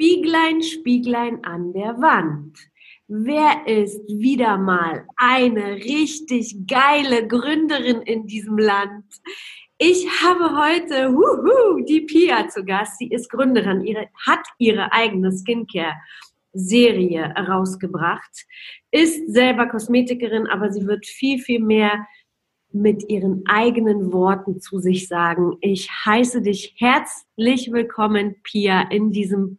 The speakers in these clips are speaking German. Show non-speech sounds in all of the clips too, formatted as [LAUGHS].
Spieglein, Spieglein an der Wand. Wer ist wieder mal eine richtig geile Gründerin in diesem Land? Ich habe heute huhu, die Pia zu Gast. Sie ist Gründerin, ihre, hat ihre eigene Skincare-Serie herausgebracht, ist selber Kosmetikerin, aber sie wird viel, viel mehr mit ihren eigenen Worten zu sich sagen. Ich heiße dich herzlich willkommen, Pia, in diesem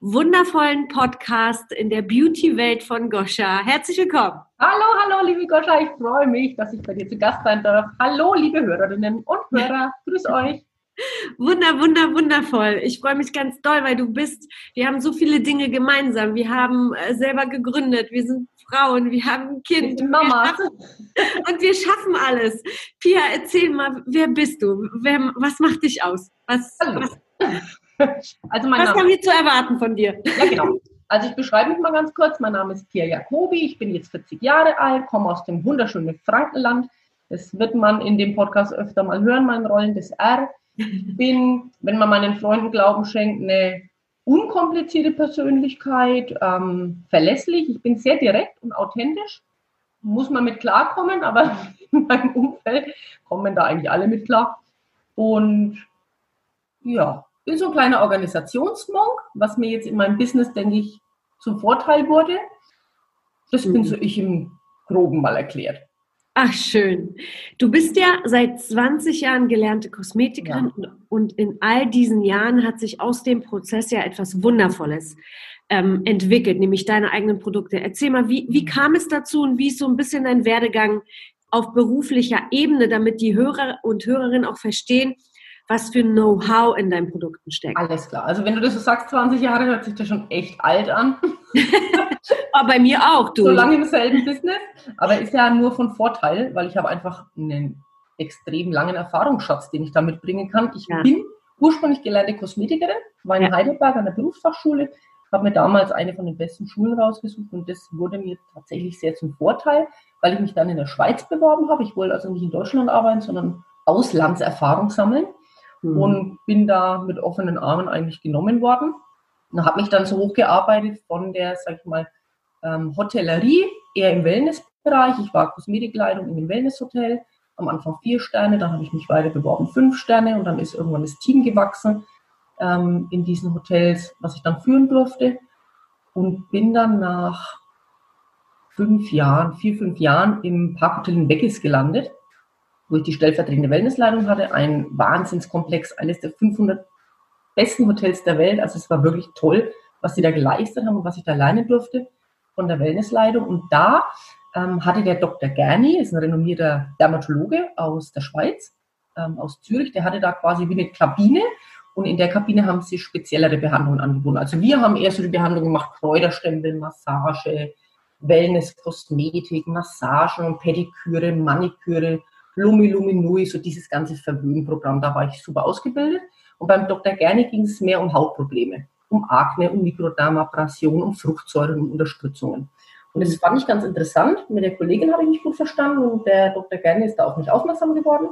wundervollen Podcast in der Beauty-Welt von Goscha. Herzlich willkommen. Hallo, hallo, liebe Goscha. Ich freue mich, dass ich bei dir zu Gast sein darf. Hallo, liebe Hörerinnen und Hörer. Grüß euch. [LAUGHS] Wunder, wunder, wundervoll. Ich freue mich ganz doll, weil du bist, wir haben so viele Dinge gemeinsam. Wir haben äh, selber gegründet, wir sind Frauen, wir haben ein Kind. Mama. [LAUGHS] und wir schaffen alles. Pia, erzähl mal, wer bist du? Wer, was macht dich aus? Was, was, [LAUGHS] also mein was Name, haben wir zu erwarten von dir? Ja, genau. Also ich beschreibe mich mal ganz kurz. Mein Name ist Pia Jacobi. Ich bin jetzt 40 Jahre alt, komme aus dem wunderschönen Frankenland. Das wird man in dem Podcast öfter mal hören, mein rollendes R. Ich [LAUGHS] bin, wenn man meinen Freunden Glauben schenkt, eine unkomplizierte Persönlichkeit, ähm, verlässlich. Ich bin sehr direkt und authentisch. Muss man mit klarkommen, aber [LAUGHS] in meinem Umfeld kommen da eigentlich alle mit klar. Und ja, bin so ein kleiner Organisationsmonk, was mir jetzt in meinem Business, denke ich, zum Vorteil wurde. Das mhm. bin so ich im Groben mal erklärt. Ach, schön. Du bist ja seit 20 Jahren gelernte Kosmetikerin ja. und in all diesen Jahren hat sich aus dem Prozess ja etwas Wundervolles ähm, entwickelt, nämlich deine eigenen Produkte. Erzähl mal, wie, wie kam es dazu und wie ist so ein bisschen dein Werdegang auf beruflicher Ebene, damit die Hörer und Hörerinnen auch verstehen, was für Know-how in deinen Produkten steckt. Alles klar. Also wenn du das so sagst, 20 Jahre, hört sich das schon echt alt an. [LAUGHS] Aber bei mir auch, du. So lange im selben Business. Aber ist ja nur von Vorteil, weil ich habe einfach einen extrem langen Erfahrungsschatz, den ich da mitbringen kann. Ich ja. bin ursprünglich gelernte Kosmetikerin, war in ja. Heidelberg an der Berufsfachschule, habe mir damals eine von den besten Schulen rausgesucht und das wurde mir tatsächlich sehr zum Vorteil, weil ich mich dann in der Schweiz beworben habe. Ich wollte also nicht in Deutschland arbeiten, sondern Auslandserfahrung sammeln mhm. und bin da mit offenen Armen eigentlich genommen worden. Und habe mich dann so hochgearbeitet von der, sag ich mal, ähm, Hotellerie, eher im Wellnessbereich. Ich war Kosmetikleitung in dem Wellnesshotel, am Anfang vier Sterne, dann habe ich mich weiter beworben, fünf Sterne und dann ist irgendwann das Team gewachsen ähm, in diesen Hotels, was ich dann führen durfte und bin dann nach fünf Jahren, vier, fünf Jahren im Parkhotel in Weckes gelandet wo ich die stellvertretende Wellnessleitung hatte. Ein Wahnsinnskomplex, eines der 500 besten Hotels der Welt. Also es war wirklich toll, was sie da geleistet haben und was ich da lernen durfte von der Wellnessleitung. Und da ähm, hatte der Dr. Gerni, ist ein renommierter Dermatologe aus der Schweiz, ähm, aus Zürich, der hatte da quasi wie eine Kabine und in der Kabine haben sie speziellere Behandlungen angeboten. Also wir haben eher so die Behandlung gemacht, Kräuterstempel, Massage, Wellness, Kosmetik, Massagen Pediküre, Maniküre, Lumi Luminui, so dieses ganze Verwöhnprogramm, da war ich super ausgebildet. Und beim Dr. Gerne ging es mehr um Hautprobleme, um Akne, um Mikrodermabrasion, um Fruchtsäuren, um Unterstützungen. Und das fand ich ganz interessant. Mit der Kollegin habe ich mich gut verstanden und der Dr. Gerne ist da auf mich aufmerksam geworden.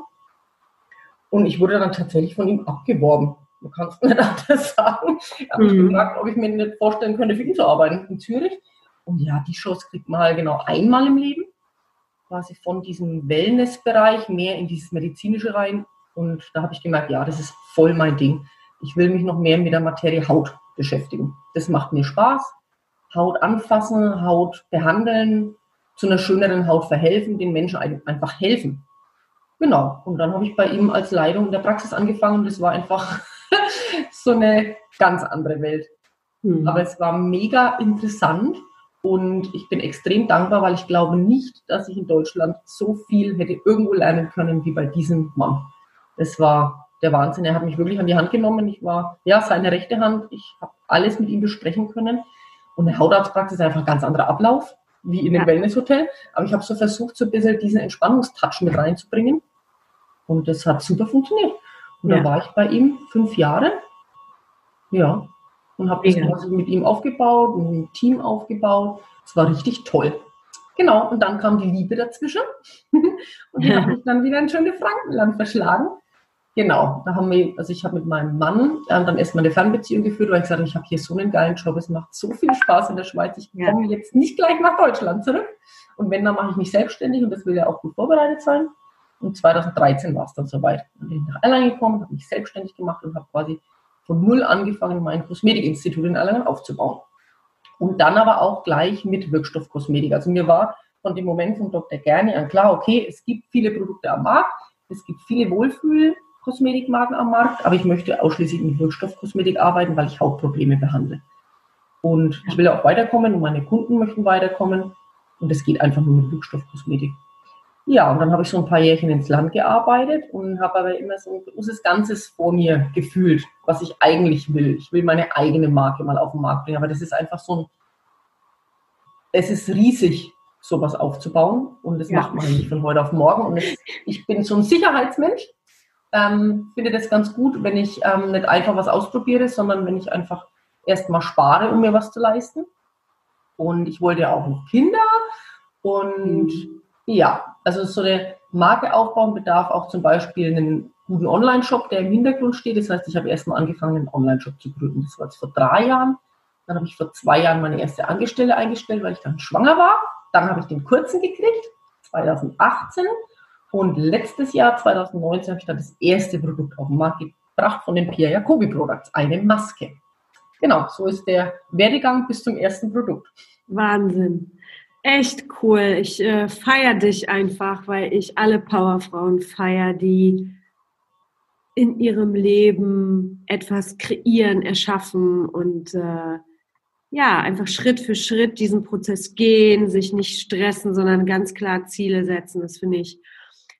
Und ich wurde dann tatsächlich von ihm abgeworben. Du kannst [LAUGHS] nicht anders sagen. Hat mich mhm. gefragt, ob ich mir nicht vorstellen könnte, für ihn zu arbeiten in Zürich. Und ja, die Chance kriegt man halt genau einmal im Leben quasi von diesem Wellnessbereich mehr in dieses Medizinische rein. Und da habe ich gemerkt, ja, das ist voll mein Ding. Ich will mich noch mehr mit der Materie Haut beschäftigen. Das macht mir Spaß. Haut anfassen, Haut behandeln, zu einer schöneren Haut verhelfen, den Menschen einfach helfen. Genau. Und dann habe ich bei ihm als Leitung der Praxis angefangen. Das war einfach [LAUGHS] so eine ganz andere Welt. Mhm. Aber es war mega interessant und ich bin extrem dankbar, weil ich glaube nicht, dass ich in Deutschland so viel hätte irgendwo lernen können wie bei diesem Mann. Es war der Wahnsinn. Er hat mich wirklich an die Hand genommen. Ich war ja seine rechte Hand. Ich habe alles mit ihm besprechen können. Und eine Hautarztpraxis ist einfach ein ganz anderer Ablauf wie in einem ja. Wellnesshotel. Aber ich habe so versucht, so ein bisschen diesen Entspannungstouch mit reinzubringen. Und das hat super funktioniert. Und ja. da war ich bei ihm fünf Jahre. Ja. Und habe das quasi mit ihm aufgebaut, ein Team aufgebaut. Es war richtig toll. Genau, und dann kam die Liebe dazwischen. [LAUGHS] und die hat mich dann wieder in schöne Frankenland verschlagen. Genau, da haben wir, also ich habe mit meinem Mann äh, dann erstmal eine Fernbeziehung geführt, weil ich gesagt habe, ich habe hier so einen geilen Job, es macht so viel Spaß in der Schweiz, ich komme ja. jetzt nicht gleich nach Deutschland zurück. Und wenn, dann mache ich mich selbstständig und das will ja auch gut vorbereitet sein. Und 2013 war es dann soweit. Dann bin ich nach Erlangen gekommen, habe mich selbstständig gemacht und habe quasi von null angefangen, mein Kosmetikinstitut in Erlangen aufzubauen. Und dann aber auch gleich mit Wirkstoffkosmetik. Also mir war von dem Moment von Dr. Gerne an klar, okay, es gibt viele Produkte am Markt, es gibt viele Wohlfühl Kosmetikmarken am Markt, aber ich möchte ausschließlich mit Wirkstoffkosmetik arbeiten, weil ich Hautprobleme behandle. Und ich will auch weiterkommen und meine Kunden möchten weiterkommen. Und es geht einfach nur mit Wirkstoffkosmetik. Ja, und dann habe ich so ein paar Jährchen ins Land gearbeitet und habe aber immer so ein großes Ganzes vor mir gefühlt, was ich eigentlich will. Ich will meine eigene Marke mal auf den Markt bringen. Aber das ist einfach so ein, es ist riesig, sowas aufzubauen. Und das ja. macht man nicht von heute auf morgen. Und es, ich bin so ein Sicherheitsmensch ähm, finde das ganz gut, wenn ich ähm, nicht einfach was ausprobiere, sondern wenn ich einfach erstmal spare, um mir was zu leisten. Und ich wollte ja auch noch Kinder. Und mhm. ja, also so eine Marke aufbauen bedarf auch zum Beispiel einen guten Online-Shop, der im Hintergrund steht. Das heißt, ich habe erstmal angefangen, einen Online-Shop zu gründen. Das war jetzt vor drei Jahren. Dann habe ich vor zwei Jahren meine erste Angestellte eingestellt, weil ich dann schwanger war. Dann habe ich den kurzen gekriegt, 2018. Und letztes Jahr, 2019, habe ich dann das erste Produkt auf den Markt gebracht von den Pierre Jacobi Products, eine Maske. Genau, so ist der Werdegang bis zum ersten Produkt. Wahnsinn. Echt cool. Ich äh, feiere dich einfach, weil ich alle Powerfrauen feiere, die in ihrem Leben etwas kreieren, erschaffen und äh, ja, einfach Schritt für Schritt diesen Prozess gehen, sich nicht stressen, sondern ganz klar Ziele setzen. Das finde ich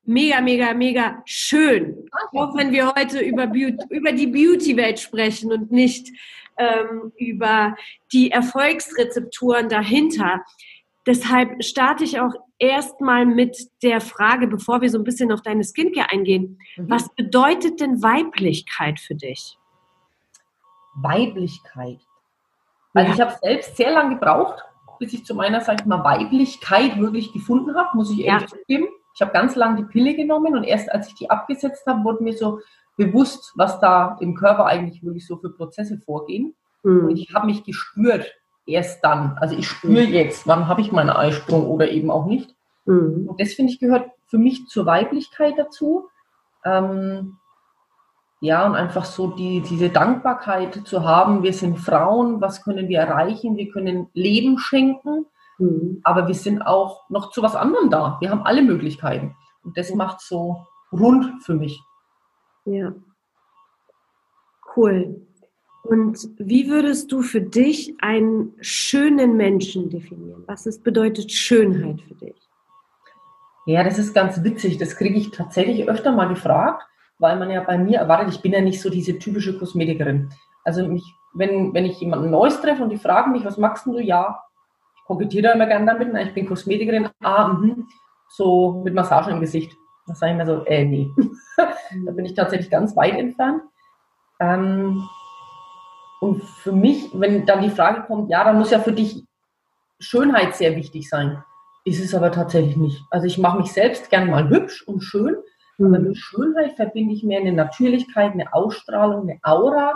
mega, mega, mega schön. Auch wenn wir heute über, Beauty, über die Beauty-Welt sprechen und nicht ähm, über die Erfolgsrezepturen dahinter. Deshalb starte ich auch erstmal mit der Frage, bevor wir so ein bisschen auf deine Skincare eingehen. Mhm. Was bedeutet denn Weiblichkeit für dich? Weiblichkeit. Also ja. ich habe selbst sehr lange gebraucht, bis ich zu meiner, sag ich mal, Weiblichkeit wirklich gefunden habe, muss ich ehrlich ja. zugeben. Ich habe ganz lange die Pille genommen und erst als ich die abgesetzt habe, wurde mir so bewusst, was da im Körper eigentlich wirklich so für Prozesse vorgehen. Mhm. Und ich habe mich gespürt erst dann. Also ich spüre mhm. jetzt, wann habe ich meinen Eisprung oder eben auch nicht. Mhm. Und das finde ich gehört für mich zur Weiblichkeit dazu. Ähm, ja, und einfach so die, diese Dankbarkeit zu haben, wir sind Frauen, was können wir erreichen? Wir können Leben schenken Mhm. Aber wir sind auch noch zu was anderem da. Wir haben alle Möglichkeiten. Und das macht so rund für mich. Ja. Cool. Und wie würdest du für dich einen schönen Menschen definieren? Was ist, bedeutet Schönheit für dich? Ja, das ist ganz witzig. Das kriege ich tatsächlich öfter mal gefragt, weil man ja bei mir erwartet, ich bin ja nicht so diese typische Kosmetikerin. Also mich, wenn, wenn ich jemanden Neues treffe und die fragen mich, was magst du? Ja, kokettiere da immer gerne damit. Ich bin Kosmetikerin, ah, mh, so mit Massage im Gesicht. Da sage ich mir so, äh, nee. [LAUGHS] da bin ich tatsächlich ganz weit entfernt. Ähm, und für mich, wenn dann die Frage kommt, ja, dann muss ja für dich Schönheit sehr wichtig sein. Ist es aber tatsächlich nicht. Also ich mache mich selbst gerne mal hübsch und schön, mhm. aber mit Schönheit verbinde ich mehr eine Natürlichkeit, eine Ausstrahlung, eine Aura,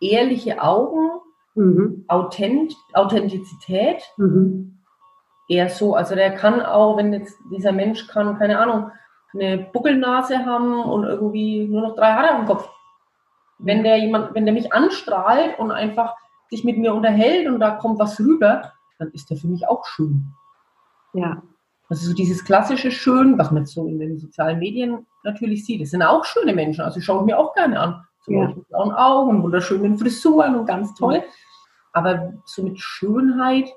ehrliche Augen, Mhm. Authent Authentizität. Mhm. Eher so. Also der kann auch, wenn jetzt dieser Mensch kann, keine Ahnung, eine Buckelnase haben und irgendwie nur noch drei Haare am Kopf. Wenn der jemand, wenn der mich anstrahlt und einfach sich mit mir unterhält und da kommt was rüber, dann ist der für mich auch schön. Ja. Also so dieses klassische Schön, was man so in den sozialen Medien natürlich sieht, das sind auch schöne Menschen. Also ich schaue mir auch gerne an. So Ja. mit blauen Augen, wunderschönen Frisuren und ganz toll. Aber so mit Schönheit,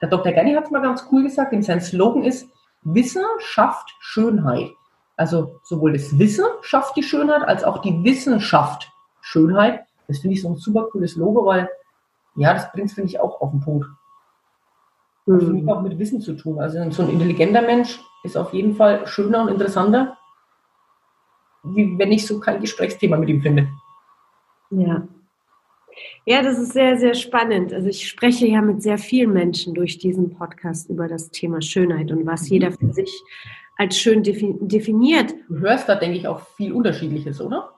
der Dr. Gerni hat es mal ganz cool gesagt, denn sein Slogan ist, Wissen schafft Schönheit. Also sowohl das Wissen schafft die Schönheit, als auch die Wissenschaft Schönheit. Das finde ich so ein super cooles Logo, weil ja, das bringt es, finde ich, auch auf den Punkt. Hat für mich Mhm. auch mit Wissen zu tun. Also so ein intelligenter Mensch ist auf jeden Fall schöner und interessanter, wie wenn ich so kein Gesprächsthema mit ihm finde. Ja. Ja, das ist sehr, sehr spannend. Also ich spreche ja mit sehr vielen Menschen durch diesen Podcast über das Thema Schönheit und was jeder für sich als schön defi- definiert. Du hörst da, denke ich, auch viel Unterschiedliches, oder?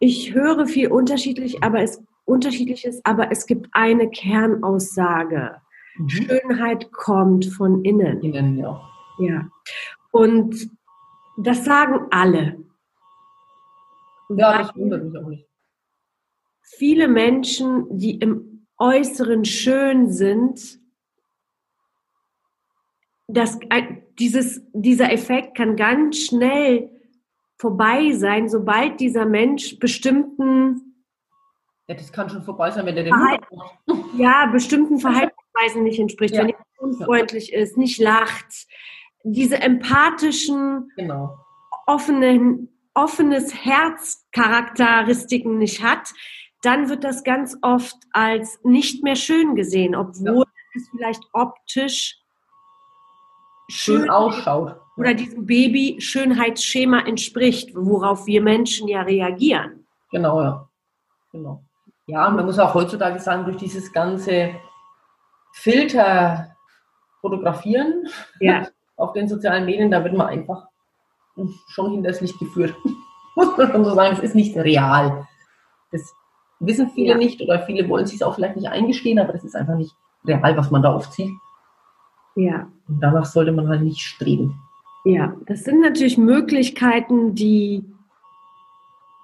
Ich höre viel unterschiedlich, aber es unterschiedliches, aber es gibt eine Kernaussage. Schönheit kommt von innen. Innen, ja. Ja. Und das sagen alle. Ja, das wundert mich auch nicht. viele Menschen, die im Äußeren schön sind, das, dieses, dieser Effekt kann ganz schnell vorbei sein, sobald dieser Mensch bestimmten, Ja, das kann schon vorbei sein, wenn der den Verhalten- [LAUGHS] ja, bestimmten Verhaltensweisen nicht entspricht, Ja. wenn er unfreundlich ist, nicht lacht, diese empathischen, Genau. offenen, offenes Herzcharakteristiken nicht hat, dann wird das ganz oft als nicht mehr schön gesehen, obwohl es vielleicht optisch Schön ausschaut. oder diesem Baby-Schönheitsschema entspricht, worauf wir Menschen ja reagieren. Genau, ja. Genau. Ja, und man muss auch heutzutage sagen, durch dieses ganze Filter fotografieren Ja, [LAUGHS] auf den sozialen Medien, da wird man einfach schon hinters Licht geführt. [LAUGHS] muss man schon so sagen, es ist nicht real. Das wissen viele Ja. nicht oder viele wollen sich es auch vielleicht nicht eingestehen, aber das ist einfach nicht real, was man da oft sieht. Ja. Und danach sollte man halt nicht streben. Ja, das sind natürlich Möglichkeiten, die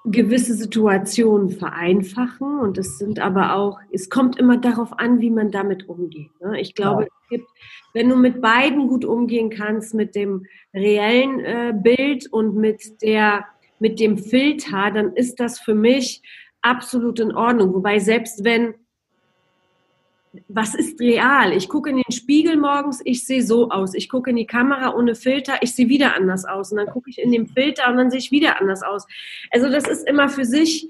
gewisse Situationen vereinfachen und es sind aber auch, es kommt immer darauf an, wie man damit umgeht. Ne? Ich glaube, Ja. es gibt, wenn du mit beiden gut umgehen kannst, mit dem reellen äh, Bild und mit der, mit dem Filter, dann ist das für mich absolut in Ordnung. Wobei selbst wenn was ist real? Ich gucke in den Spiegel morgens, ich sehe so aus. Ich gucke in die Kamera ohne Filter, ich sehe wieder anders aus. Und dann gucke ich in den Filter und dann sehe ich wieder anders aus. Also das ist immer für sich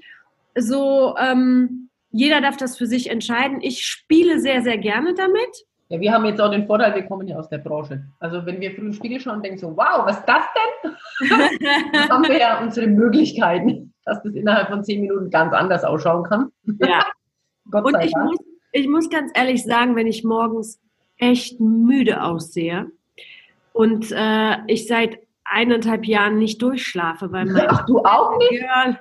so, ähm, jeder darf das für sich entscheiden. Ich spiele sehr, sehr gerne damit. Ja, wir haben jetzt auch den Vorteil, wir kommen ja aus der Branche. Also wenn wir früh im Spiegel schauen und denken so, wow, was ist das denn? [LAUGHS] Dann haben wir ja unsere Möglichkeiten, dass das innerhalb von zehn Minuten ganz anders ausschauen kann. Ja. [LAUGHS] Gott Und sei ich Dank. muss, ich muss ganz ehrlich sagen, wenn ich morgens echt müde aussehe und äh, ich seit eineinhalb Jahren nicht durchschlafe, weil mein Ach, du auch nicht? Girl,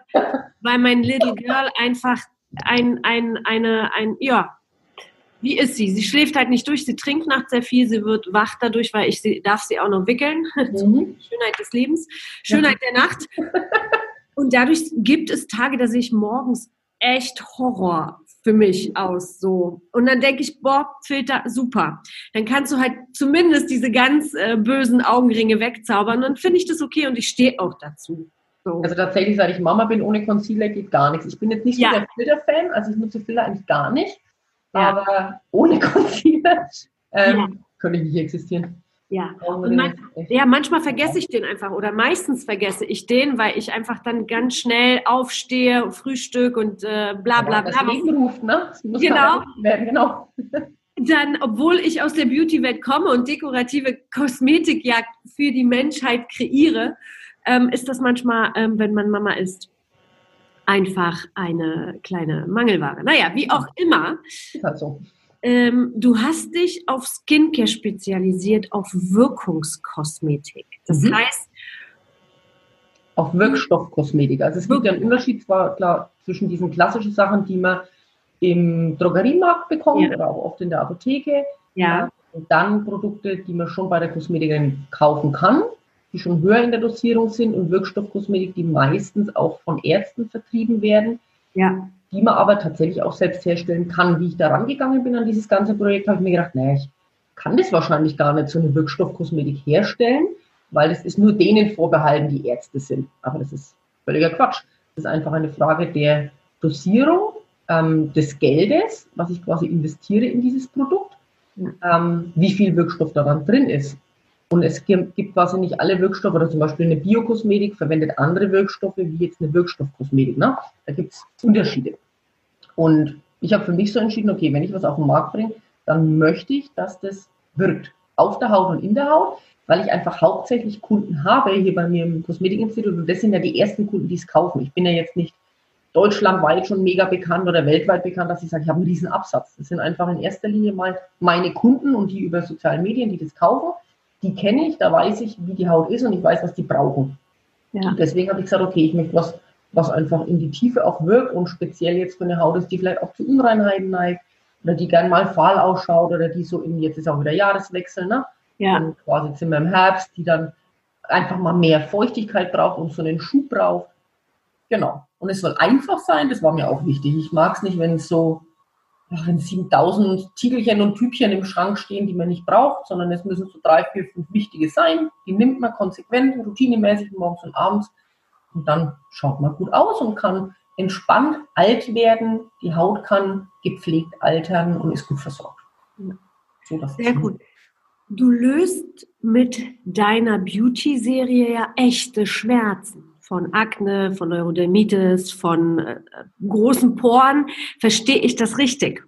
weil mein Little Girl einfach ein, ein, eine, ein, ja, wie ist sie? Sie schläft halt nicht durch, sie trinkt nachts sehr viel, sie wird wach dadurch, weil ich sie, darf sie auch noch wickeln. [LAUGHS] Mhm. Schönheit des Lebens, Schönheit der Nacht. [LAUGHS] Und dadurch gibt es Tage, da sehe ich morgens echt Horror für mich aus. So. Und dann denke ich, boah, Filter, super. Dann kannst du halt zumindest diese ganz äh, bösen Augenringe wegzaubern. Dann finde ich das okay und ich stehe auch dazu. So. Also tatsächlich, seit ich Mama bin, ohne Concealer geht gar nichts. Ich bin jetzt nicht Ja. so der Filter-Fan, also ich nutze Filter eigentlich gar nicht. Ja. Aber ohne [LAUGHS] Concealer ähm, Ja. könnte ich nicht existieren. Ja. Augenringe man- Ja, manchmal vergesse ich den einfach oder meistens vergesse ich den, weil ich einfach dann ganz schnell aufstehe, Frühstück und äh, bla bla Das bla. Leben ruft, ne? Das muss Genau. werden, genau. [LAUGHS] Dann, obwohl ich aus der Beauty-Welt komme und dekorative Kosmetik ja für die Menschheit kreiere, ähm, ist das manchmal, ähm, wenn man Mama ist, einfach eine kleine Mangelware. Naja, wie auch immer. Ist halt so. Ähm, du hast dich auf Skincare spezialisiert, auf Wirkungskosmetik. Das Mhm. heißt, Auf Wirkstoffkosmetik. Also es gibt ja einen Unterschied zwar klar zwischen diesen klassischen Sachen, die man im Drogeriemarkt bekommt Ja. oder auch oft in der Apotheke. ja, Und dann Produkte, die man schon bei der Kosmetikerin kaufen kann, die schon höher in der Dosierung sind und Wirkstoffkosmetik, die meistens auch von Ärzten vertrieben werden. ja, die man aber tatsächlich auch selbst herstellen kann. Wie ich da rangegangen bin an dieses ganze Projekt, habe ich mir gedacht, naja, ich kann das wahrscheinlich gar nicht so eine Wirkstoffkosmetik herstellen, weil es ist nur denen vorbehalten, die Ärzte sind. Aber das ist völliger Quatsch. Das ist einfach eine Frage der Dosierung ähm, des Geldes, was ich quasi investiere in dieses Produkt, ähm, wie viel Wirkstoff daran drin ist. Und es gibt quasi nicht alle Wirkstoffe, oder zum Beispiel eine Biokosmetik verwendet andere Wirkstoffe wie jetzt eine Wirkstoffkosmetik. Ne? Da gibt es Unterschiede. Und ich habe für mich so entschieden, okay, wenn ich was auf den Markt bringe, dann möchte ich, dass das wirkt. Auf der Haut und in der Haut, weil ich einfach hauptsächlich Kunden habe hier bei mir im Kosmetikinstitut. Und das sind ja die ersten Kunden, die es kaufen. Ich bin ja jetzt nicht deutschlandweit schon mega bekannt oder weltweit bekannt, dass ich sage, ich habe einen riesen Absatz. Das sind einfach in erster Linie mal meine Kunden und die über soziale Medien, die das kaufen die kenne ich, da weiß ich, wie die Haut ist und ich weiß, was die brauchen. Ja. Und deswegen habe ich gesagt, okay, ich möchte was, was einfach in die Tiefe auch wirkt und speziell jetzt für eine Haut ist, die vielleicht auch zu Unreinheiten neigt oder die gern mal fahl ausschaut oder die so in, jetzt ist auch wieder Jahreswechsel, ne? Ja. Und quasi sind wir im Herbst, die dann einfach mal mehr Feuchtigkeit braucht und so einen Schub braucht. Genau. Und es soll einfach sein, das war mir auch wichtig. Ich mag es nicht, wenn es so wenn 7000 Tiegelchen und Typchen im Schrank stehen, die man nicht braucht, sondern es müssen so drei, vier, fünf wichtige sein. Die nimmt man konsequent, routinemäßig morgens und abends. Und dann schaut man gut aus und kann entspannt alt werden. Die Haut kann gepflegt altern und ist gut versorgt. So, Sehr gut. Du löst mit deiner Beauty-Serie ja echte Schmerzen von Akne, von Neurodermitis, von äh, großen Poren. Verstehe ich das richtig?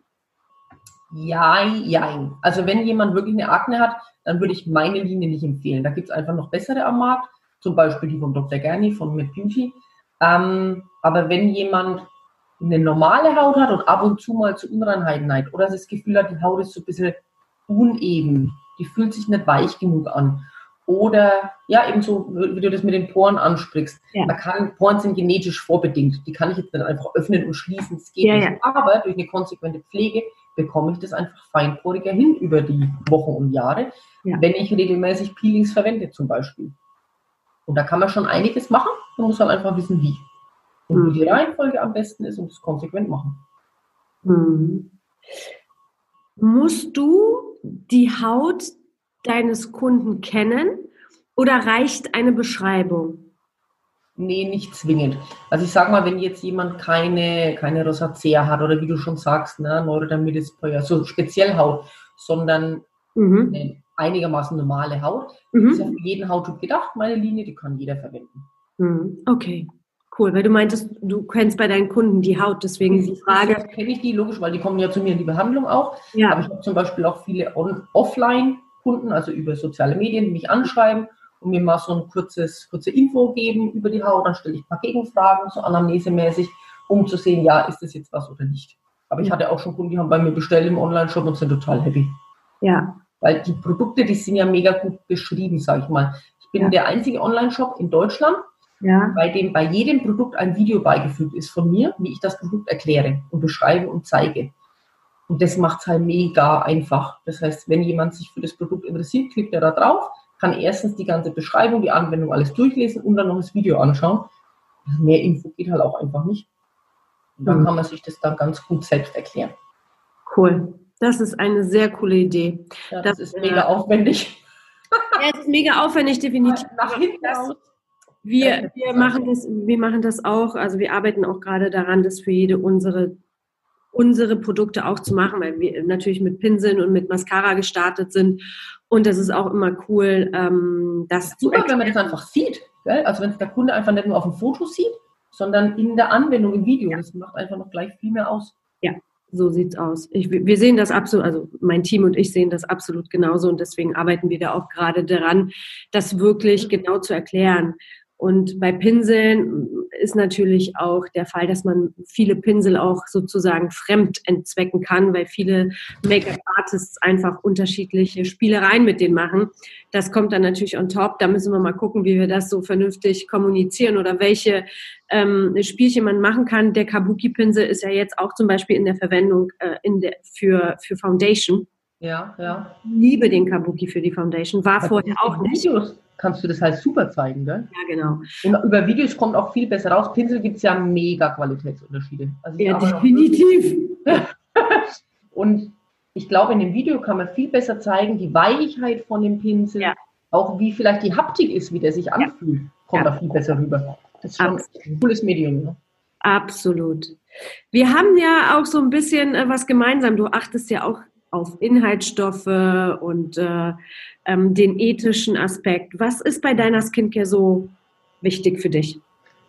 Ja, ja. Also wenn jemand wirklich eine Akne hat, dann würde ich meine Linie nicht empfehlen. Da gibt es einfach noch bessere am Markt, zum Beispiel die von Dr. Gerni von Beauty. Ähm, aber wenn jemand eine normale Haut hat und ab und zu mal zu Unreinheiten neigt oder das Gefühl hat, die Haut ist so ein bisschen uneben, die fühlt sich nicht weich genug an oder ja, eben so, wie du das mit den Poren ansprichst. Ja. Man kann, Poren sind genetisch vorbedingt. Die kann ich jetzt nicht einfach öffnen und schließen. Das geht ja, nicht. Ja. Aber durch eine konsequente Pflege bekomme ich das einfach feinporiger hin über die Wochen und Jahre, wenn ich regelmäßig Peelings verwende zum Beispiel. Und da kann man schon einiges machen. Man muss halt einfach wissen, wie. Und mhm. wie die Reihenfolge am besten ist und es konsequent machen. Mhm. Musst du die Haut deines Kunden kennen oder reicht eine Beschreibung? Nee, nicht zwingend. Also ich sage mal, wenn jetzt jemand keine, keine Rosacea hat oder wie du schon sagst, ne, Neurodermitis, so speziell Haut, sondern mhm. eine einigermaßen normale Haut, mhm. ist ja für jeden Hauttyp gedacht. Meine Linie, die kann jeder verwenden. Mhm. Okay. Cool, weil du meintest, du kennst bei deinen Kunden die Haut, deswegen die Frage. Kenne ich die, logisch, weil die kommen ja zu mir in die Behandlung auch. Ja. Aber ich habe zum Beispiel auch viele on, offline Kunden, also über soziale Medien, die mich anschreiben und mir mal so ein kurzes, kurze Info geben über die Haut. Dann stelle ich ein paar Gegenfragen, so anamnesemäßig, um zu sehen, ja, ist das jetzt was oder nicht. Aber ich hatte auch schon Kunden, die haben bei mir bestellt im Online-Shop und sind total happy. Ja. Weil die Produkte, die sind ja mega gut beschrieben, sage ich mal. Ich bin ja. der einzige Online-Shop in Deutschland, ja. bei dem bei jedem Produkt ein Video beigefügt ist von mir, wie ich das Produkt erkläre und beschreibe und zeige. Und das macht es halt mega einfach. Das heißt, wenn jemand sich für das Produkt interessiert, klickt er da drauf, kann erstens die ganze Beschreibung, die Anwendung alles durchlesen und dann noch das Video anschauen. Mehr Info geht halt auch einfach nicht. Und dann mhm. kann man sich das dann ganz gut selbst erklären. Cool. Das ist eine sehr coole Idee. Ja, das, das, ist mega aufwendig. Ja, es ist mega aufwendig, definitiv. [LAUGHS] Nach hinten aus. Wir, wir, machen das, wir machen das auch, also wir arbeiten auch gerade daran, dass für jede unsere unsere Produkte auch zu machen, weil wir natürlich mit Pinseln und mit Mascara gestartet sind. Und das ist auch immer cool, ähm, das Super, wenn man das einfach sieht. Gell? Also wenn es der Kunde einfach nicht nur auf dem Foto sieht, sondern in der Anwendung im Video. Ja. Das macht einfach noch gleich viel mehr aus. Ja, so sieht's aus. Ich, wir sehen das absolut, also mein Team und ich sehen das absolut genauso und deswegen arbeiten wir da auch gerade daran, das wirklich genau zu erklären. Und bei Pinseln ist natürlich auch der Fall, dass man viele Pinsel auch sozusagen fremd entzwecken kann, weil viele Make-up-Artists einfach unterschiedliche Spielereien mit denen machen. Das kommt dann natürlich on top. Da müssen wir mal gucken, wie wir das so vernünftig kommunizieren oder welche ähm, Spielchen man machen kann. Der Kabuki-Pinsel ist ja jetzt auch zum Beispiel in der Verwendung äh, in der, für, für Foundation. Ja, ja. Ich liebe den Kabuki für die Foundation. War vorher auch nicht. Kannst du das halt super zeigen, gell? Ja, genau. Und über Videos kommt auch viel besser raus. Pinsel gibt es ja mega Qualitätsunterschiede. Also ja, definitiv. [LAUGHS] Und ich glaube, in dem Video kann man viel besser zeigen, die Weichheit von dem Pinsel, ja. auch wie vielleicht die Haptik ist, wie der sich anfühlt, kommt ja. da viel besser rüber. Das ist schon Absolut. ein cooles Medium. Ne? Absolut. Wir haben ja auch so ein bisschen äh, was gemeinsam. Du achtest ja auch auf Inhaltsstoffe und äh, ähm, den ethischen Aspekt. Was ist bei deiner Skincare so wichtig für dich?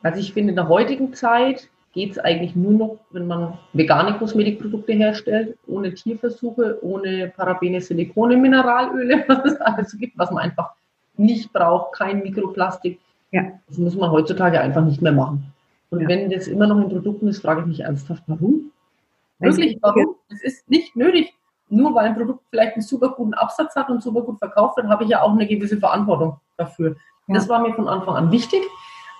Also ich finde, in der heutigen Zeit geht es eigentlich nur noch, wenn man vegane Kosmetikprodukte herstellt, ohne Tierversuche, ohne Parabene, Silikone, Mineralöle, [LAUGHS] was es alles gibt, was man einfach nicht braucht, kein Mikroplastik. Ja. Das muss man heutzutage einfach nicht mehr machen. Und ja. wenn das immer noch in Produkten ist, frage ich mich ernsthaft, warum? Wirklich, warum? Es ist nicht nötig. Nur weil ein Produkt vielleicht einen super guten Absatz hat und super gut verkauft wird, habe ich ja auch eine gewisse Verantwortung dafür. Ja. Das war mir von Anfang an wichtig.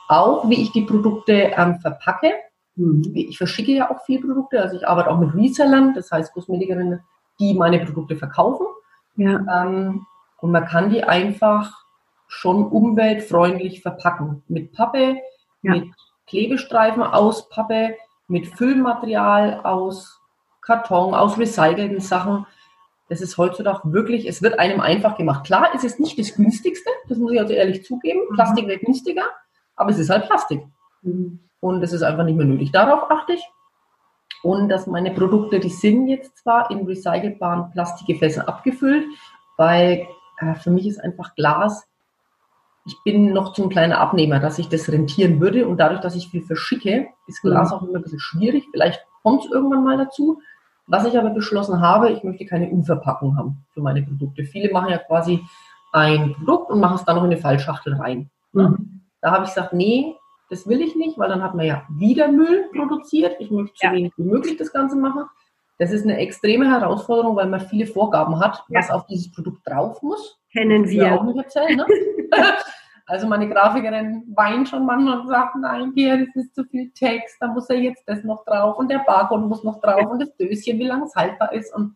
Auch wie ich die Produkte ähm, verpacke. Mhm. Ich verschicke ja auch viele Produkte. Also ich arbeite auch mit Resellern, das heißt Kosmetikerinnen, die meine Produkte verkaufen. Ja. Ähm, und man kann die einfach schon umweltfreundlich verpacken. Mit Pappe, ja. mit Klebestreifen aus Pappe, mit Füllmaterial aus Karton, aus recycelten Sachen. Das ist heutzutage wirklich, es wird einem einfach gemacht. Klar, es ist nicht das günstigste, das muss ich also ehrlich zugeben. Mhm. Plastik wird günstiger, aber es ist halt Plastik. Mhm. Und es ist einfach nicht mehr nötig. Darauf achte ich. Und dass meine Produkte, die sind jetzt zwar in recycelbaren Plastikgefäßen abgefüllt, weil äh, für mich ist einfach Glas ich bin noch zu ein kleiner Abnehmer, dass ich das rentieren würde. Und dadurch, dass ich viel verschicke, ist Glas mhm. auch immer ein bisschen schwierig. Vielleicht kommt es irgendwann mal dazu. Was ich aber beschlossen habe, ich möchte keine Umverpackung haben für meine Produkte. Viele machen ja quasi ein Produkt und machen es dann noch in eine Fallschachtel rein. Mhm. Da habe ich gesagt, nee, das will ich nicht, weil dann hat man ja wieder Müll produziert. Ich möchte so ja. wenig wie möglich das Ganze machen. Das ist eine extreme Herausforderung, weil man viele Vorgaben hat, ja. was auf dieses Produkt drauf muss. Kennen wir. Auch nicht erzählen, ne? [LAUGHS] also meine Grafikerin weint schon manchmal und sagt, nein, hier, das ist zu viel Text, da muss ja jetzt das noch drauf und der Barcode muss noch drauf und das Döschen, wie lange es haltbar ist. Und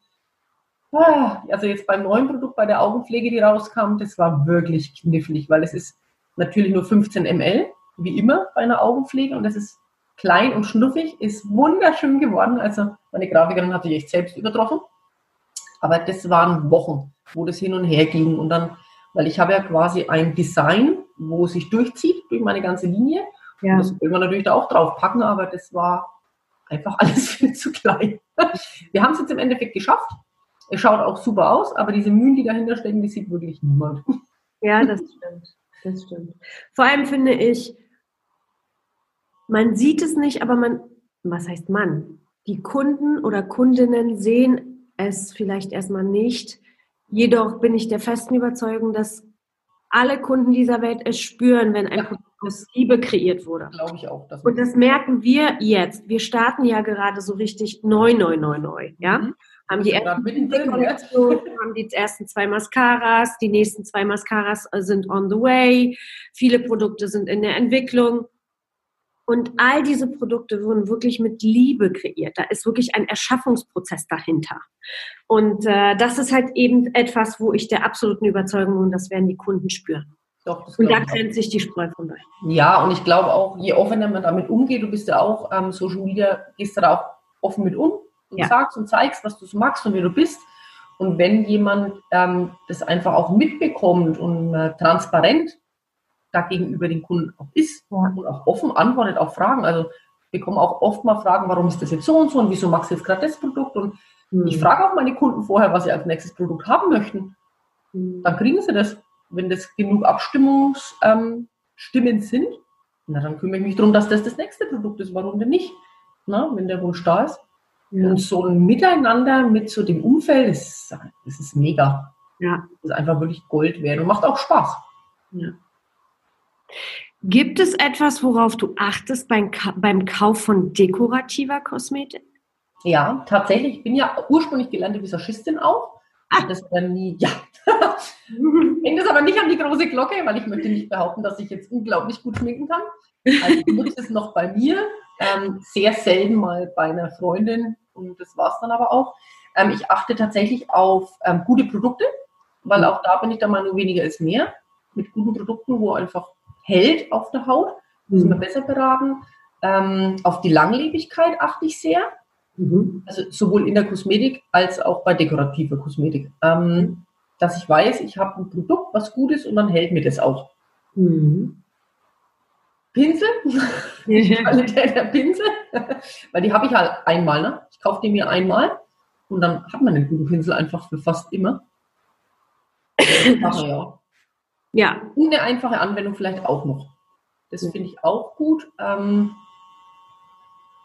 ah, also jetzt beim neuen Produkt, bei der Augenpflege, die rauskam, das war wirklich knifflig, weil es ist natürlich nur 15 ml, wie immer bei einer Augenpflege und das ist klein und schnuffig, ist wunderschön geworden. Also meine Grafikerin hat sich echt selbst übertroffen. Aber das waren Wochen wo das hin und her ging. Und dann, weil ich habe ja quasi ein Design, wo es sich durchzieht durch meine ganze Linie. Ja. Und das will man natürlich da auch drauf packen, aber das war einfach [LAUGHS] alles viel zu klein. Wir haben es jetzt im Endeffekt geschafft. Es schaut auch super aus, aber diese Mühen, die dahinter stecken, die sieht wirklich niemand. Ja, [LAUGHS] das stimmt. Das stimmt. Vor allem finde ich, man sieht es nicht, aber man, was heißt man? Die Kunden oder Kundinnen sehen es vielleicht erstmal nicht, Jedoch bin ich der festen Überzeugung, dass alle Kunden dieser Welt es spüren, wenn ein ja. Produkt aus Liebe kreiert wurde. Glaube ich auch. Und das merken wir jetzt. Wir starten ja gerade so richtig neu, neu, neu, neu. Ja? Mhm. Haben die, ersten, haben die ersten zwei Mascaras, die nächsten zwei Mascaras äh, sind on the way, viele Produkte sind in der Entwicklung. Und all diese Produkte wurden wirklich mit Liebe kreiert. Da ist wirklich ein Erschaffungsprozess dahinter. Und äh, das ist halt eben etwas, wo ich der absoluten Überzeugung bin, das werden die Kunden spüren. Doch, und da trennt sich die Spreu von Weizen. Ja, und ich glaube auch, je offener man damit umgeht, du bist ja auch ähm, Social Media, gehst da auch offen mit um und ja. sagst und zeigst, was du so magst und wer du bist. Und wenn jemand ähm, das einfach auch mitbekommt und äh, transparent da gegenüber den Kunden auch ist ja. und auch offen antwortet auf Fragen. Also ich bekomme auch oft mal Fragen, warum ist das jetzt so und so und wieso machst du jetzt gerade das Produkt? Und mhm. ich frage auch meine Kunden vorher, was sie als nächstes Produkt haben möchten. Mhm. Dann kriegen sie das. Wenn das genug Abstimmungsstimmen ähm, sind, na, dann kümmere ich mich darum, dass das das nächste Produkt ist. Warum denn nicht? Na, wenn der Wunsch da ist. Ja. Und so ein Miteinander mit so dem Umfeld, das, das ist mega. Ja. Das ist einfach wirklich Gold wert und macht auch Spaß. Ja. Gibt es etwas, worauf du achtest beim, beim Kauf von dekorativer Kosmetik? Ja, tatsächlich. Ich bin ja ursprünglich gelernte Visagistin auch. Ah. Das war nie, ja. [LAUGHS] Hängt das aber nicht an die große Glocke, weil ich möchte nicht behaupten, dass ich jetzt unglaublich gut schminken kann. Also ich nutze es noch bei mir, ähm, sehr selten mal bei einer Freundin und das war es dann aber auch. Ähm, ich achte tatsächlich auf ähm, gute Produkte, weil auch da bin ich der Meinung, weniger ist mehr. mit guten Produkten, wo einfach hält auf der Haut. Mhm. Sind wir besser beraten. Ähm, auf die Langlebigkeit achte ich sehr. Mhm. Also sowohl in der Kosmetik als auch bei dekorativer Kosmetik. Ähm, dass ich weiß, ich habe ein Produkt, was gut ist und dann hält mir das auch. Mhm. Pinsel, die [LAUGHS] Qualität der Pinsel, [LAUGHS] weil die habe ich halt einmal. Ne? Ich kaufe die mir einmal und dann hat man den guten Pinsel einfach für fast immer. [LAUGHS] ja. Ja. Und eine einfache Anwendung vielleicht auch noch. Das finde ich auch gut. Ähm,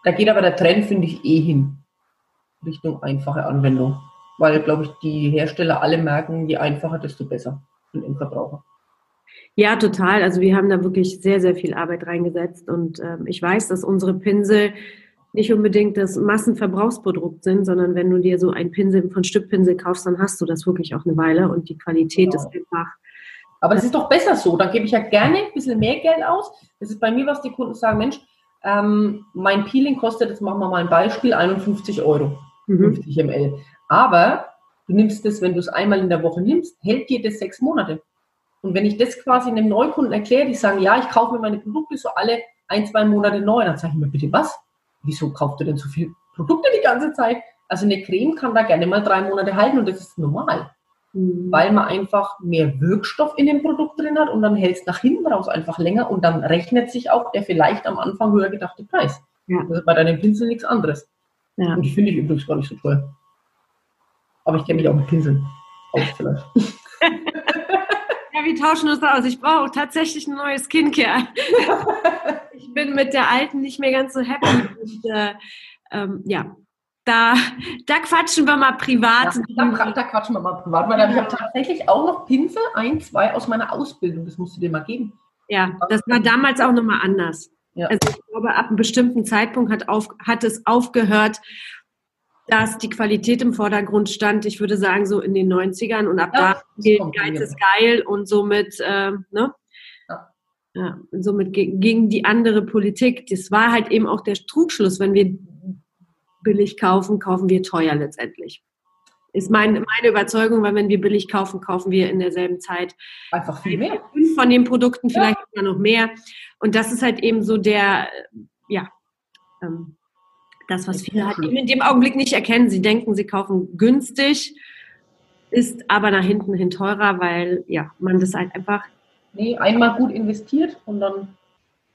da geht aber der Trend, finde ich, eh hin. Richtung einfache Anwendung. Weil, glaube ich, die Hersteller alle merken, je einfacher, desto besser für den Verbraucher. Ja, total. Also wir haben da wirklich sehr, sehr viel Arbeit reingesetzt und ähm, ich weiß, dass unsere Pinsel nicht unbedingt das Massenverbrauchsprodukt sind, sondern wenn du dir so ein Pinsel von Stückpinsel kaufst, dann hast du das wirklich auch eine Weile und die Qualität genau. ist einfach. Aber das ist doch besser so. Dann gebe ich ja gerne ein bisschen mehr Geld aus. Das ist bei mir, was die Kunden sagen, Mensch, ähm, mein Peeling kostet, jetzt machen wir mal ein Beispiel, 51 Euro, mhm. 50 ml. Aber du nimmst das, wenn du es einmal in der Woche nimmst, hält dir das sechs Monate. Und wenn ich das quasi einem Neukunden erkläre, die sagen, ja, ich kaufe mir meine Produkte so alle ein, zwei Monate neu, dann sage ich mir bitte, was? Wieso kauft ihr denn so viele Produkte die ganze Zeit? Also eine Creme kann da gerne mal drei Monate halten und das ist normal. Mhm. Weil man einfach mehr Wirkstoff in dem Produkt drin hat und dann hält es nach hinten raus einfach länger und dann rechnet sich auch der vielleicht am Anfang höher gedachte Preis. Ja. Das ist bei deinem Pinsel nichts anderes. Ja. Und die finde ich übrigens gar nicht so toll. Aber ich kenne mich auch mit Pinseln aus vielleicht. [LAUGHS] Ja, wir tauschen uns aus. Ich brauche tatsächlich ein neues Skincare. [LAUGHS] ich bin mit der alten nicht mehr ganz so happy. Und, äh, ähm, ja, da, da quatschen wir mal privat. Ja, da, da, quatschen wir mal privat. Weil ich habe tatsächlich auch noch Pinsel, ein, zwei aus meiner Ausbildung. Das musst du dir mal geben. Ja, das war damals auch nochmal anders. Ja. Also ich glaube, ab einem bestimmten Zeitpunkt hat, auf, hat es aufgehört, dass die Qualität im Vordergrund stand, ich würde sagen, so in den 90ern und ab ja, da Geiz ist geil und somit, äh, ne? Ja. ja. somit ging die andere Politik. Das war halt eben auch der Trugschluss, wenn wir billig kaufen, kaufen wir teuer letztendlich. Ist mein, meine Überzeugung, weil wenn wir billig kaufen, kaufen wir in derselben Zeit einfach viel mehr. Fünf von den Produkten, vielleicht ja. noch mehr. Und das ist halt eben so der, ja, ähm, das, was viele halt in dem Augenblick nicht erkennen. Sie denken, sie kaufen günstig, ist aber nach hinten hin teurer, weil ja, man das halt einfach. Nee, einmal gut investiert und dann.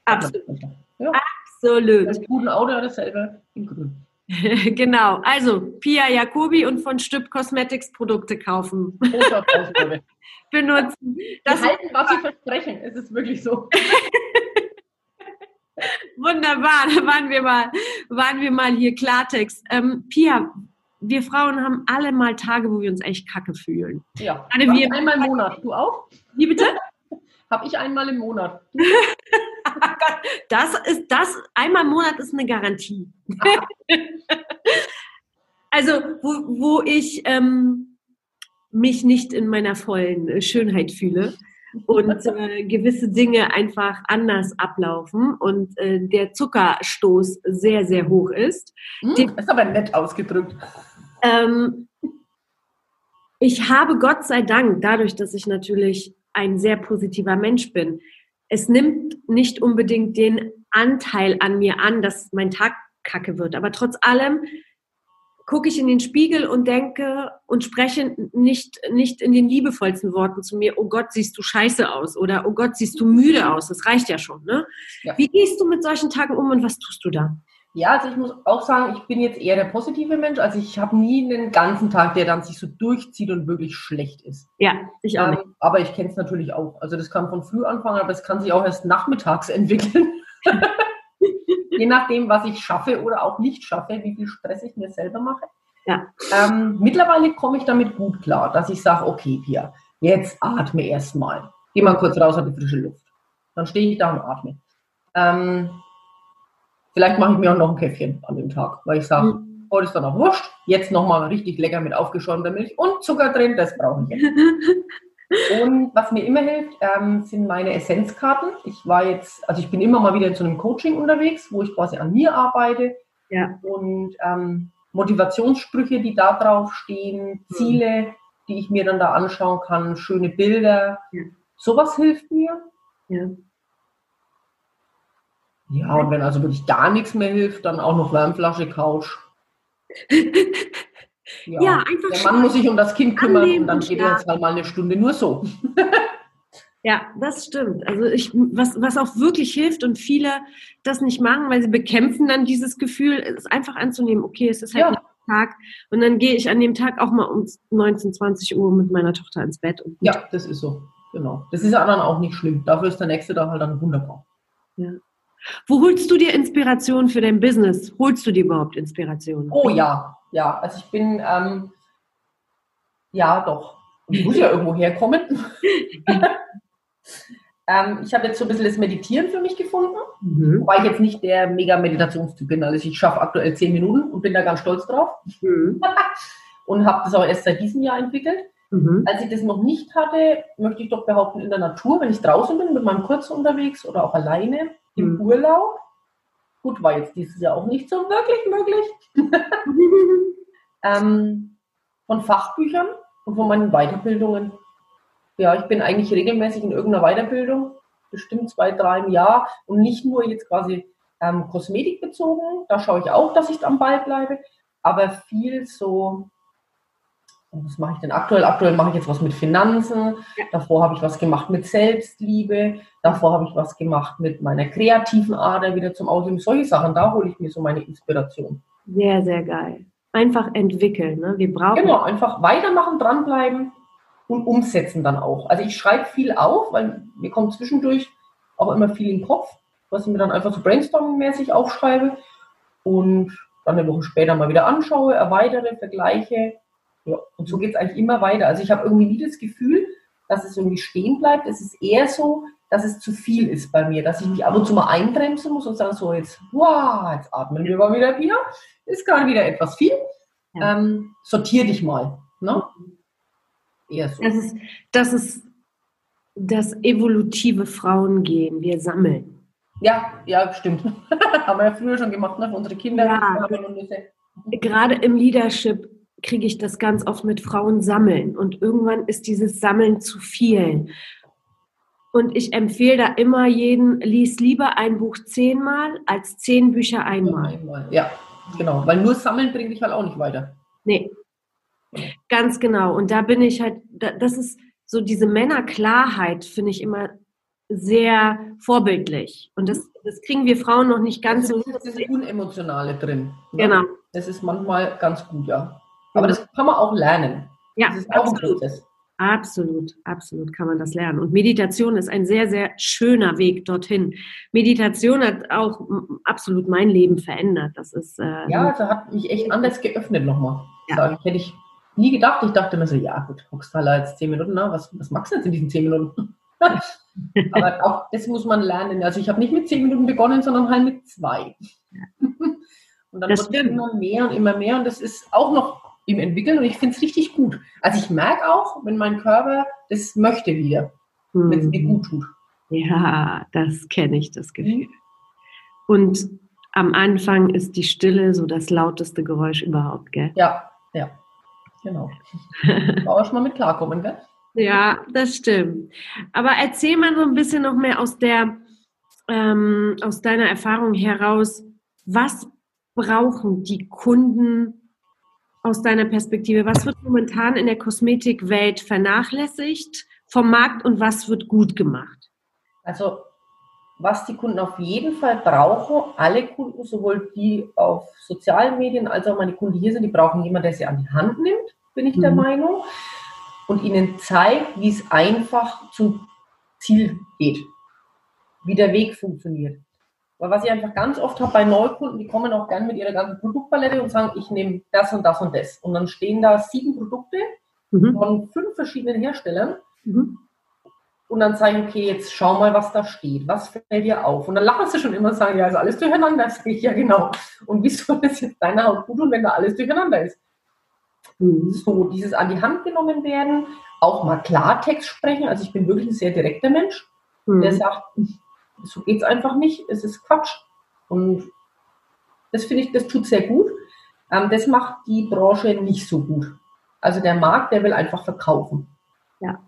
Absolut. Ja. Absolut. Das guten Auto dasselbe in grün. [LAUGHS] genau. Also Pia Jacobi und von Stüb Cosmetics Produkte kaufen. [LAUGHS] Benutzen. Das Wir halten, was sie versprechen. Es ist wirklich so. [LAUGHS] Wunderbar, da waren wir mal, waren wir mal hier Klartext. Ähm, Pia, wir Frauen haben alle mal Tage, wo wir uns echt kacke fühlen. Ja, wir einmal im Monat. Du auch? Wie bitte? Habe ich einmal im Monat. [LAUGHS] das ist das, einmal im Monat ist eine Garantie. [LAUGHS] also, wo, wo ich ähm, mich nicht in meiner vollen Schönheit fühle und äh, gewisse Dinge einfach anders ablaufen und äh, der Zuckerstoß sehr, sehr hoch ist. Hm, Den, ist aber nett ausgedrückt. Ähm, ich habe Gott sei Dank, dadurch, dass ich natürlich ein sehr positiver Mensch bin, es nimmt nicht unbedingt den Anteil an mir an, dass mein Tag kacke wird. Aber trotz allem gucke ich in den Spiegel und denke und spreche nicht, nicht in den liebevollsten Worten zu mir, oh Gott, siehst du scheiße aus oder oh Gott, siehst du müde aus. Das reicht ja schon. Ne? Ja. Wie gehst du mit solchen Tagen um und was tust du da? Ja, also ich muss auch sagen, ich bin jetzt eher der positive Mensch. Also ich habe nie einen ganzen Tag, der dann sich so durchzieht und wirklich schlecht ist. Ja, ich auch. Ähm, aber ich kenne es natürlich auch. Also das kann von früh anfangen, aber es kann sich auch erst nachmittags [LAUGHS] entwickeln. je nachdem, was ich schaffe oder auch nicht schaffe, wie viel Stress ich mir selber mache. Ja. Ähm, mittlerweile komme ich damit gut klar, dass ich sage, okay, Pia, jetzt atme erstmal. Geh mal kurz raus an die frische Luft. Dann stehe ich da und atme. Ähm, vielleicht mache ich mir auch noch ein Käffchen an dem Tag, weil ich sage, mhm. heute ist dann auch wurscht. Jetzt nochmal richtig lecker mit aufgeschäumter Milch und Zucker drin, das brauche ich jetzt. [LAUGHS] Und was mir immer hilft, ähm, sind meine Essenzkarten. Ich war jetzt, also ich bin immer mal wieder in so einem Coaching unterwegs, wo ich quasi an mir arbeite. Ja. Und ähm, Motivationssprüche, die da drauf stehen, mhm. Ziele, die ich mir dann da anschauen kann, schöne Bilder. Ja. Sowas hilft mir. Ja. Ja, und wenn also wirklich gar nichts mehr hilft, dann auch noch Wärmflasche, Couch. [LAUGHS] Ja, ja einfach Der Mann muss sich um das Kind kümmern und dann geht er jetzt halt mal eine Stunde nur so. [LAUGHS] Ja, das stimmt. Also ich, was, was auch wirklich hilft und viele das nicht machen, weil sie bekämpfen dann dieses Gefühl, es einfach anzunehmen, okay, es ist halt ja. Tag und dann gehe ich an dem Tag auch mal um 19, 20 Uhr mit meiner Tochter ins Bett. ja, das ist so. Genau. Das ist ja dann auch nicht schlimm. Dafür ist der nächste Tag halt dann wunderbar. Ja. Wo holst du dir Inspiration für dein Business? Holst du dir überhaupt Inspiration? Oh ja, ja. Also ich bin, ähm, ja doch. Ich muss ja irgendwo herkommen. [LAUGHS] Ähm, ich habe jetzt so ein bisschen das Meditieren für mich gefunden, mhm. wobei ich jetzt nicht der mega Meditationstyp bin. Also ich schaffe aktuell zehn Minuten und bin da ganz stolz drauf. Mhm. [LAUGHS] und habe das auch erst seit diesem Jahr entwickelt. Mhm. Als ich das noch nicht hatte, möchte ich doch behaupten, in der Natur, wenn ich draußen bin, mit meinem Kurz unterwegs oder auch alleine, im mhm. Urlaub. Gut, war jetzt dieses Jahr auch nicht so wirklich möglich. [LAUGHS] ähm, von Fachbüchern und von meinen Weiterbildungen ja, ich bin eigentlich regelmäßig in irgendeiner Weiterbildung, bestimmt zwei, drei im Jahr und nicht nur jetzt quasi ähm, kosmetikbezogen, da schaue ich auch, dass ich am Ball bleibe, aber viel so, was mache ich denn aktuell? Aktuell mache ich jetzt was mit Finanzen, davor habe ich was gemacht mit Selbstliebe, davor habe ich was gemacht mit meiner kreativen Ader wieder zum Ausleben, solche Sachen, da hole ich mir so meine Inspiration. Sehr, sehr geil. Einfach entwickeln, ne? Wir brauchen. Genau, einfach weitermachen, dranbleiben und umsetzen dann auch. Also ich schreibe viel auf, weil mir kommt zwischendurch auch immer viel in den Kopf, was ich mir dann einfach so brainstorming-mäßig aufschreibe und dann eine Woche später mal wieder anschaue, erweitere, vergleiche. Ja, und so geht es eigentlich immer weiter. Also ich habe irgendwie nie das Gefühl, dass es irgendwie stehen bleibt. Es ist eher so, dass es zu viel ist bei mir, dass ich mich ab und zu mal einbremsen muss und sagen, so jetzt, wow, jetzt atmen wir mal wieder wieder. Ist gerade wieder etwas viel. Ja. Ähm, sortier dich mal. Ne? Eher so. Das ist, das ist das evolutive Frauengehen. Wir sammeln. Ja, ja, stimmt. [LAUGHS] Haben wir ja früher schon gemacht, ne? Für unsere Kinder. Ja. Gerade im Leadership kriege ich das ganz oft mit Frauen sammeln. Und irgendwann ist dieses Sammeln zu viel. Und ich empfehle da immer jeden, lies lieber ein Buch zehnmal als zehn Bücher einmal. Ja, genau. Weil nur sammeln bringt dich halt auch nicht weiter. Nee, Ganz genau. Und da bin ich halt, das ist so diese Männerklarheit, finde ich immer sehr vorbildlich. Und das, das kriegen wir Frauen noch nicht ganz also so. Das ist Unemotionale drin. Ne? Genau. Das ist manchmal ganz gut, ja. Aber das kann man auch lernen. Ja, das ist auch absolut. ein. Absolut, absolut kann man das lernen. Und Meditation ist ein sehr, sehr schöner Weg dorthin. Meditation hat auch absolut mein Leben verändert. Das ist äh, ja, also hat mich echt anders geöffnet nochmal. Ja. Hätte ich nie gedacht. Ich dachte mir so, ja gut, hockst halt jetzt zehn Minuten, na, was, was magst du jetzt in diesen zehn Minuten? [LAUGHS] Aber auch das muss man lernen. Also ich habe nicht mit zehn Minuten begonnen, sondern halt mit zwei. [LAUGHS] Und dann wird es immer mehr und immer mehr und das ist auch noch im Entwickeln und ich finde es richtig gut. Also ich merke auch, wenn mein Körper das möchte wieder, hm. wenn es mir gut tut. Ja, das kenne ich, das Gefühl. Und am Anfang ist die Stille so das lauteste Geräusch überhaupt, gell? Ja, ja. Genau. [LAUGHS] Aber schon mal mit klarkommen, gell? Ja, das stimmt. Aber erzähl mal so ein bisschen noch mehr aus der, ähm, aus deiner Erfahrung heraus, was brauchen die Kunden aus deiner Perspektive? Was wird momentan in der Kosmetikwelt vernachlässigt vom Markt und was wird gut gemacht? Also was die Kunden auf jeden Fall brauchen, alle Kunden, sowohl die auf sozialen Medien als auch meine Kunden hier sind, die brauchen jemanden, der sie an die Hand nimmt, bin ich mhm. der Meinung, und ihnen zeigt, wie es einfach zum Ziel geht, wie der Weg funktioniert. Weil was ich einfach ganz oft habe bei Neukunden, die kommen auch gerne mit ihrer ganzen Produktpalette und sagen, ich nehme das und das und das. Und dann stehen da sieben Produkte mhm. von fünf verschiedenen Herstellern. Mhm und dann sagen, okay, jetzt schau mal, was da steht. Was fällt dir auf? Und dann lachen sie schon immer und sagen, ja, ist alles durcheinander. [LAUGHS] Sag ich, ja, genau. Und wie soll das jetzt deiner Haut gut tun, wenn da alles durcheinander ist? Mhm. So, dieses an die Hand genommen werden, auch mal Klartext sprechen. Also ich bin wirklich ein sehr direkter Mensch, mhm. der sagt, so geht es einfach nicht, es ist Quatsch. Und das finde ich, das tut sehr gut. Ähm, das macht die Branche nicht so gut. Also der Markt, der will einfach verkaufen. Ja.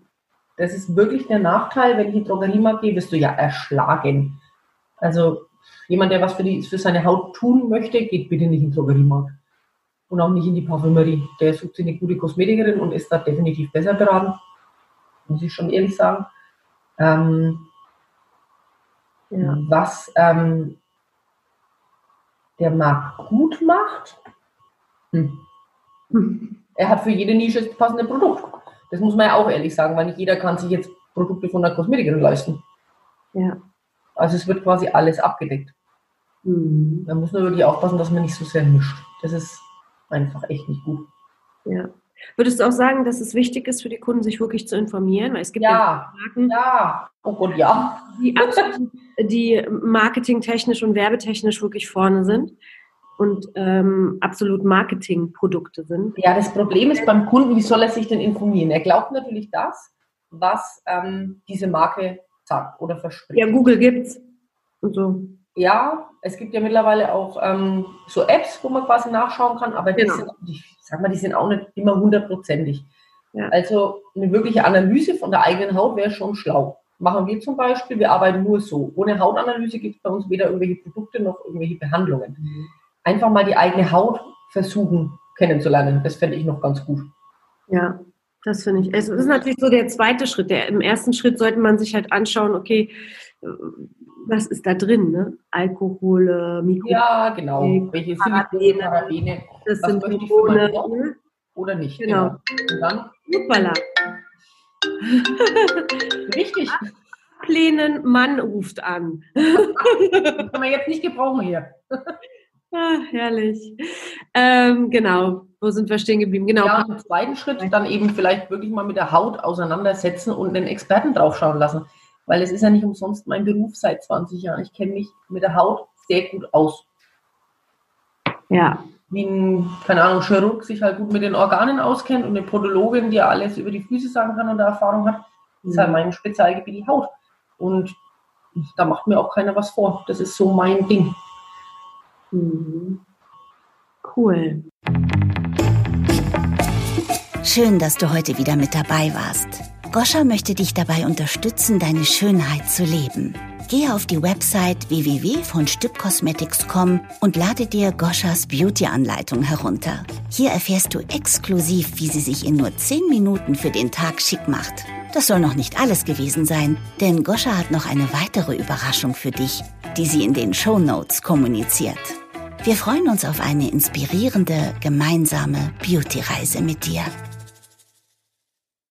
Das ist wirklich der Nachteil, wenn ich in die Drogeriemarkt gehe, wirst du ja erschlagen. Also jemand, der was für, die, für seine Haut tun möchte, geht bitte nicht in den Drogeriemarkt. Und auch nicht in die Parfümerie. Der sucht sich eine gute Kosmetikerin und ist da definitiv besser beraten. Muss ich schon ehrlich sagen. Ähm, ja. Was ähm, der Markt gut macht, hm. [LAUGHS] er hat für jede Nische das passende Produkt. Das muss man ja auch ehrlich sagen, weil nicht jeder kann sich jetzt Produkte von einer Kosmetikerin leisten. Ja. Also es wird quasi alles abgedeckt. Mhm. Da muss man wirklich aufpassen, dass man nicht so sehr mischt. Das ist einfach echt nicht gut. Ja. Würdest du auch sagen, dass es wichtig ist für die Kunden, sich wirklich zu informieren? Weil es gibt ja, ja Marken, ja. Oh Gott, ja. Die, die marketingtechnisch und werbetechnisch wirklich vorne sind und ähm, absolut Marketingprodukte sind. Ja, das Problem ist beim Kunden, wie soll er sich denn informieren? Er glaubt natürlich das, was ähm, diese Marke sagt oder verspricht. Ja, Google gibt's und so. Ja, es gibt ja mittlerweile auch ähm, so Apps, wo man quasi nachschauen kann, aber genau. die, sind, die, sag mal, die sind auch nicht immer hundertprozentig. Ja. Also eine wirkliche Analyse von der eigenen Haut wäre schon schlau. Machen wir zum Beispiel, wir arbeiten nur so. Ohne Hautanalyse gibt es bei uns weder irgendwelche Produkte noch irgendwelche Behandlungen. Mhm. Einfach mal die eigene Haut versuchen kennenzulernen. Das fände ich noch ganz gut. Ja, das finde ich. Es ist natürlich so der zweite Schritt. Der, Im ersten Schritt sollte man sich halt anschauen, okay, was ist da drin? Ne? Alkohol, Mikro. Ja, genau. Welche Silikone, Parabene. Das was sind Hormone. Ne? Oder nicht. Genau. genau. Und dann? Richtig. Ablehnen, Mann ruft an. das kann man jetzt nicht gebrauchen hier. Ah, herrlich. Ähm, genau, wo sind wir stehen geblieben? Genau. Ja, im zweiten Schritt dann eben vielleicht wirklich mal mit der Haut auseinandersetzen und den Experten draufschauen lassen. Weil es ist ja nicht umsonst mein Beruf seit 20 Jahren. Ich kenne mich mit der Haut sehr gut aus. Ja. Wie ein, keine Ahnung, Chirurg sich halt gut mit den Organen auskennt und eine Podologin, die alles über die Füße sagen kann und da Erfahrung hat, ist mhm. halt mein Spezialgebiet die Haut. Und da macht mir auch keiner was vor. Das ist so mein Ding. Mhm. Cool. Schön, dass du heute wieder mit dabei warst. Goscha möchte dich dabei unterstützen, deine Schönheit zu leben. Gehe auf die Website www.von und lade dir Goschas Beauty-Anleitung herunter. Hier erfährst du exklusiv, wie sie sich in nur 10 Minuten für den Tag schick macht. Das soll noch nicht alles gewesen sein, denn Goscha hat noch eine weitere Überraschung für dich, die sie in den Show Notes kommuniziert. Wir freuen uns auf eine inspirierende gemeinsame Beauty-Reise mit dir.